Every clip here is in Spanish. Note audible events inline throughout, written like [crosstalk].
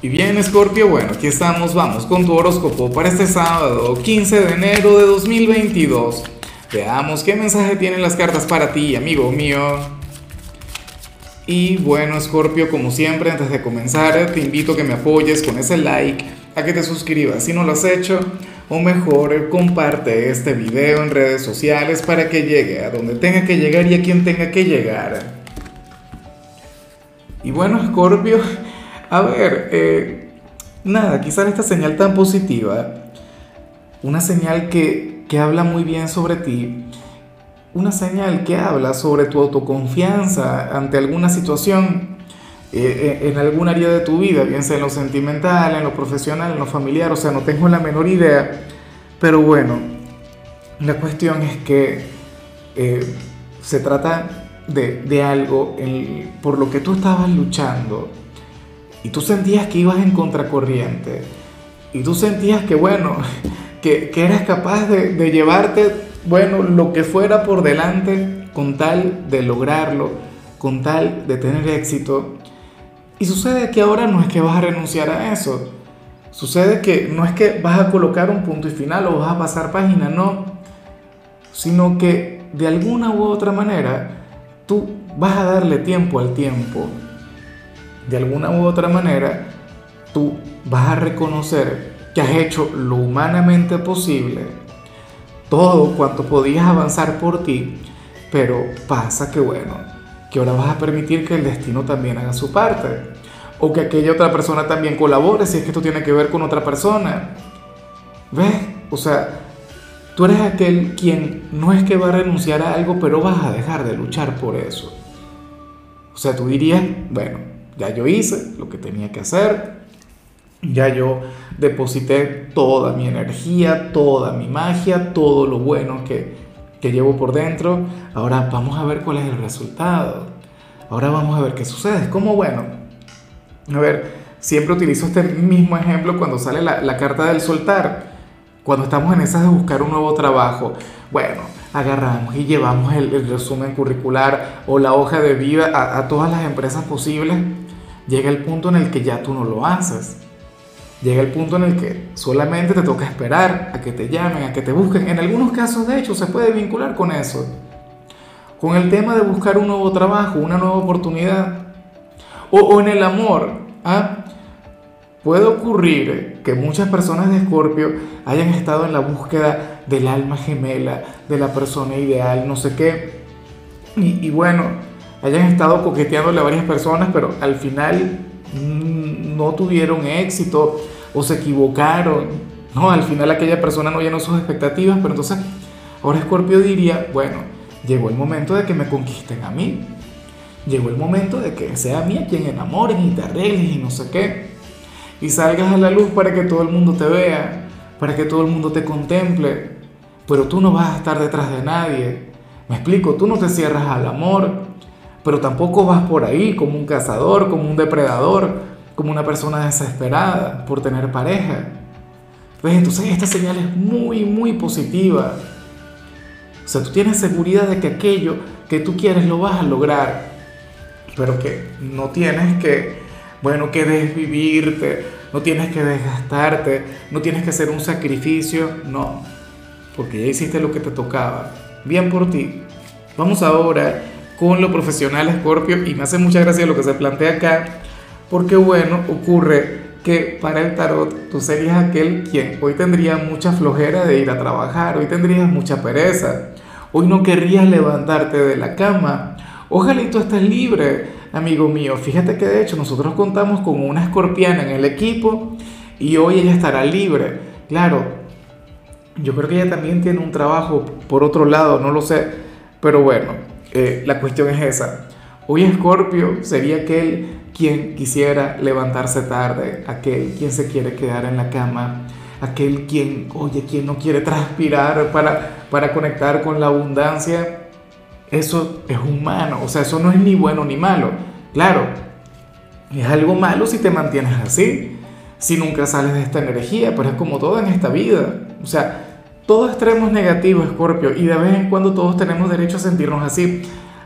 Y bien, Scorpio, bueno, aquí estamos, vamos con tu horóscopo para este sábado, 15 de enero de 2022. Veamos qué mensaje tienen las cartas para ti, amigo mío. Y bueno, Scorpio, como siempre, antes de comenzar, te invito a que me apoyes con ese like, a que te suscribas si no lo has hecho, o mejor, comparte este video en redes sociales para que llegue a donde tenga que llegar y a quien tenga que llegar. Y bueno, Scorpio, a ver, eh, nada, quizás esta señal tan positiva, una señal que, que habla muy bien sobre ti, una señal que habla sobre tu autoconfianza ante alguna situación, eh, eh, en algún área de tu vida, bien sea en lo sentimental, en lo profesional, en lo familiar, o sea, no tengo la menor idea, pero bueno, la cuestión es que se trata de, de algo por lo que tú estabas luchando, y tú sentías que ibas en contracorriente, y tú sentías que, bueno, [laughs] que, que eras capaz de, de llevarte, bueno, lo que fuera por delante con tal de lograrlo, con tal de tener éxito. Y sucede que ahora no es que vas a renunciar a eso. Sucede que no es que vas a colocar un punto y final o vas a pasar página, no. Sino que de alguna u otra manera tú vas a darle tiempo al tiempo de alguna u otra manera, tú vas a reconocer que has hecho lo humanamente posible, todo cuanto podías avanzar por ti, pero pasa que bueno, que ahora vas a permitir que el destino también haga su parte, o que aquella otra persona también colabore si es que esto tiene que ver con otra persona. ¿Ves? O sea, tú eres aquel quien no es que va a renunciar a algo, pero vas a dejar de luchar por eso. O sea, tú dirías, bueno, ya yo hice lo que tenía que hacer, ya yo deposité toda mi energía, toda mi magia, todo lo bueno que, que llevo por dentro. Ahora vamos a ver cuál es el resultado. Ahora vamos a ver qué sucede. Es como, bueno, a ver, siempre utilizo este mismo ejemplo cuando sale la, la carta del soltar. Cuando estamos en esas de buscar un nuevo trabajo. Bueno, agarramos y llevamos el, resumen curricular o la hoja de vida a todas las empresas posibles llega el punto en el que ya tú no lo haces. Llega el punto en el que solamente te toca esperar a que te llamen, a que te busquen. En algunos casos, de hecho, se puede vincular con eso. Con el tema de buscar un nuevo trabajo, una nueva oportunidad. O, en el amor. ¿ah? Puede ocurrir que muchas personas de Escorpio hayan estado en la búsqueda del alma gemela, de la persona ideal, no sé qué. Y, y bueno, hayan estado coqueteándole a varias personas, pero al final mm, no tuvieron éxito o se equivocaron. No, al final aquella persona no llenó sus expectativas, pero entonces ahora Scorpio diría, bueno, llegó el momento de que me conquisten a mí. Llegó el momento de que sea a mí a quien enamoren y te arregles y no sé qué. Y salgas a la luz para que todo el mundo te vea, para que todo el mundo te contemple. Pero tú no vas a estar detrás de nadie. Me explico, tú no te cierras al amor, pero tampoco vas por ahí como un cazador, como un depredador, como una persona desesperada por tener pareja. Pues entonces esta señal es muy, muy positiva. O sea, tú tienes seguridad de que aquello que tú quieres lo vas a lograr, pero que no tienes que, bueno, que desvivirte, no tienes que desgastarte, no tienes que hacer un sacrificio, no, porque ya hiciste lo que te tocaba. Bien por ti. Vamos ahora con lo profesional Scorpio y me hace mucha gracia lo que se plantea acá, porque bueno, ocurre que para el tarot tú serías aquel quien hoy tendría mucha flojera de ir a trabajar, hoy tendrías mucha pereza, hoy no querrías levantarte de la cama, ojalá y tú estés libre, amigo mío, fíjate que de hecho nosotros contamos con una escorpiana en el equipo y hoy ella estará libre, claro, yo creo que ella también tiene un trabajo por otro lado, no lo sé, pero bueno, eh, la cuestión es esa. Hoy Escorpio sería aquel quien quisiera levantarse tarde, aquel quien se quiere quedar en la cama, aquel quien, oye, quien no quiere transpirar para, para conectar con la abundancia. Eso es humano, o sea, eso no es ni bueno ni malo. Claro, es algo malo si te mantienes así, si nunca sales de esta energía, pero es como todo en esta vida. O sea, todo extremo es negativo, Scorpio, y de vez en cuando todos tenemos derecho a sentirnos así.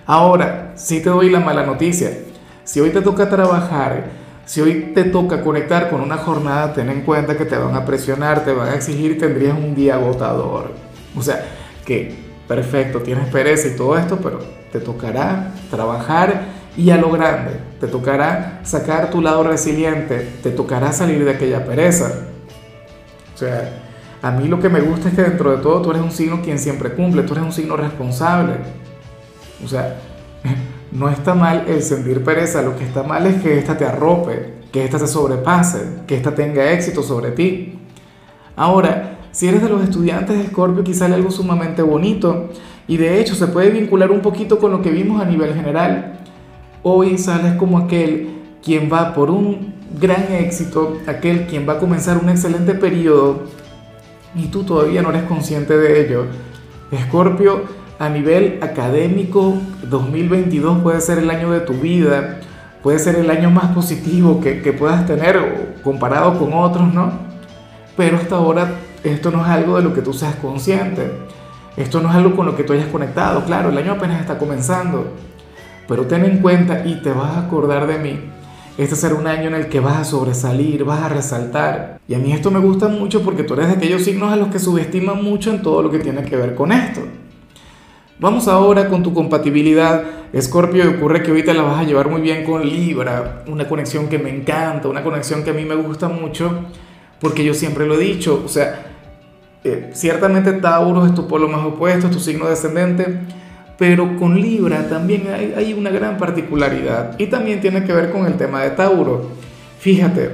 Ahora, si te doy la mala noticia. Si hoy te toca trabajar, Si hoy te toca conectar con una jornada, ten en cuenta que te van a presionar, te van a exigir tendrías un día agotador. O sea, que perfecto, tienes pereza y todo esto, pero te tocará trabajar y a lo grande. Te tocará sacar tu lado resiliente, te tocará salir de aquella pereza. O sea, a mí lo que me gusta es que dentro de todo tú eres un signo quien siempre cumple, tú eres un signo responsable. O sea, [laughs] no está mal el sentir pereza, lo que está mal es que ésta te arrope, que ésta te sobrepase, que ésta tenga éxito sobre ti. Ahora, si eres de los estudiantes de Scorpio, quizá hay algo sumamente bonito y de hecho se puede vincular un poquito con lo que vimos a nivel general. Hoy sales como aquel quien va por un gran éxito, aquel quien va a comenzar un excelente periodo y tú todavía no eres consciente de ello. Escorpio, a nivel académico, 2022 puede ser el año de tu vida, puede ser el año más positivo que, que puedas tener comparado con otros, ¿no? Pero hasta ahora esto no es algo de lo que tú seas consciente. Esto no es algo con lo que tú hayas conectado. Claro, el año apenas está comenzando. Pero ten en cuenta y te vas a acordar de mí. Este será un año en el que vas a sobresalir, vas a resaltar. Y a mí esto me gusta mucho porque tú eres de aquellos signos a los que subestiman mucho en todo lo que tiene que ver con esto. Vamos ahora con tu compatibilidad. Escorpio, ocurre que ahorita la vas a llevar muy bien con Libra, una conexión que me encanta, una conexión que a mí me gusta mucho, porque yo siempre lo he dicho, o sea, eh, ciertamente Tauro es tu polo más opuesto, es tu signo descendente, pero con Libra también hay, una gran particularidad y también tiene que ver con el tema de Tauro. Fíjate,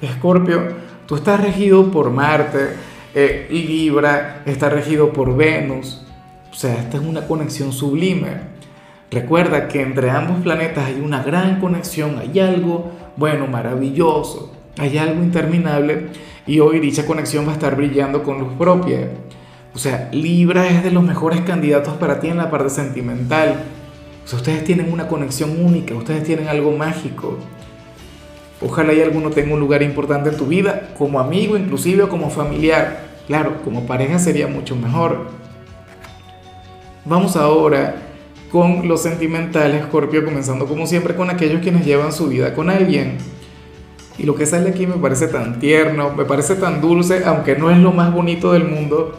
Escorpio, tú estás regido por Marte, eh, Libra está regido por Venus, o sea, esta es una conexión sublime. Recuerda que entre ambos planetas hay una gran conexión, hay algo, bueno, maravilloso, hay algo interminable y hoy dicha conexión va a estar brillando con luz propia. O sea, Libra es de los mejores candidatos para ti en la parte sentimental. O sea, ustedes tienen una conexión única, ustedes tienen algo mágico. Ojalá y alguno tenga un lugar importante en tu vida, como amigo inclusive o como familiar. Claro, como pareja sería mucho mejor. Vamos ahora con los sentimentales, Scorpio, comenzando como siempre con aquellos quienes llevan su vida con alguien. Y lo que sale aquí me parece tan tierno, me parece tan dulce, aunque no es lo más bonito del mundo.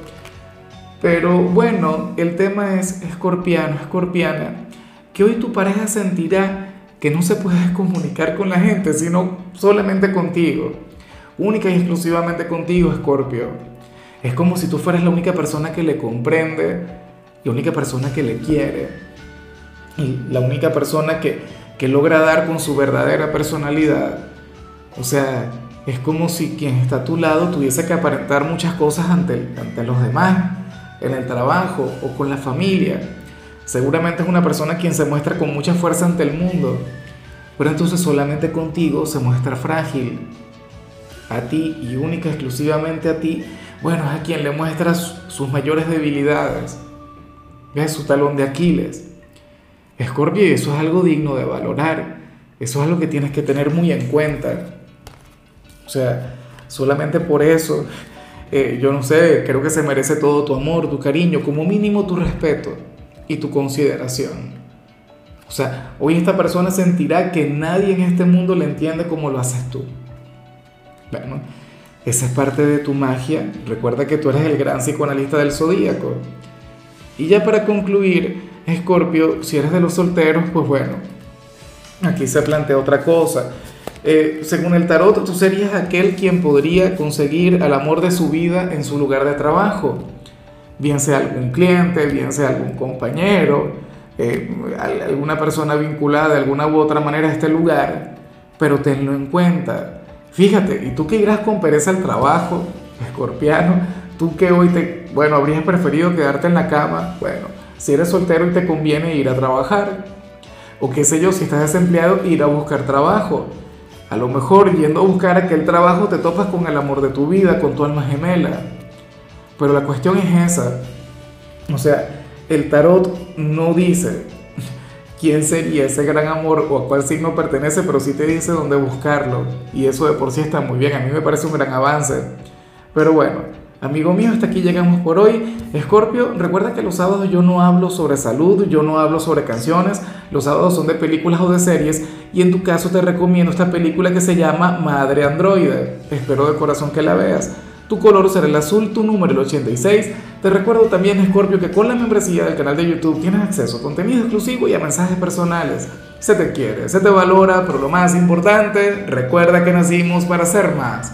Pero bueno, el tema es escorpiano, escorpiana, que hoy tu pareja sentirá que no se puede [laughs] comunicar con la gente, sino solamente contigo. Única y exclusivamente contigo, Escorpio. Es como si tú fueras la única persona que le comprende, la única persona que le quiere, y la única persona que, que logra dar con su verdadera personalidad o sea, es como si quien está a tu lado tuviese que aparentar muchas cosas ante, ante los demás, en el trabajo o con la familia. Seguramente es una persona quien se muestra con mucha fuerza ante el mundo, pero entonces solamente contigo se muestra frágil. A ti y única exclusivamente a ti, bueno, es a quien le muestras sus mayores debilidades. Es su talón de Aquiles. Escorpio, eso es algo digno de valorar. Eso es algo que tienes que tener muy en cuenta. O sea, solamente por eso, eh, yo no sé, creo que se merece todo tu amor, tu cariño, como mínimo tu respeto y tu consideración. O sea, hoy esta persona sentirá que nadie en este mundo le entiende como lo haces tú. Bueno, esa es parte de tu magia. Recuerda que tú eres el gran psicoanalista del zodíaco. Y ya para concluir, Escorpio, si eres de los solteros, pues bueno, aquí se plantea otra cosa. Eh, según el tarot, tú serías aquel quien podría conseguir al amor de su vida en su lugar de trabajo, bien sea algún cliente, bien sea algún compañero, eh, alguna persona vinculada de alguna u otra manera a este lugar, pero tenlo en cuenta. Fíjate, y tú que irás con pereza al trabajo, escorpiano, tú que hoy te, bueno, habrías preferido quedarte en la cama, bueno, si eres soltero y te conviene ir a trabajar, o qué sé yo, si estás desempleado, ir a buscar trabajo a lo mejor yendo a buscar aquel trabajo te topas con el amor de tu vida, con tu alma gemela. Pero la cuestión es esa. O sea, el tarot no dice quién sería ese gran amor o a cuál signo pertenece, pero sí te dice dónde buscarlo. Y eso de por sí está muy bien. A mí me parece un gran avance. Pero bueno, amigo mío, hasta aquí llegamos por hoy. Escorpio, recuerda que los sábados yo no hablo sobre salud, yo no hablo sobre canciones. Los sábados son de películas o de series Y en tu caso te recomiendo esta película que se llama Madre Androide. Espero de corazón que la veas. Tu color será el azul, tu número el 86. Te recuerdo también, Scorpio, que con la membresía del canal de YouTube tienes acceso a contenido exclusivo y a mensajes personales. Se te quiere, se te valora, pero lo más importante, recuerda que nacimos para ser más.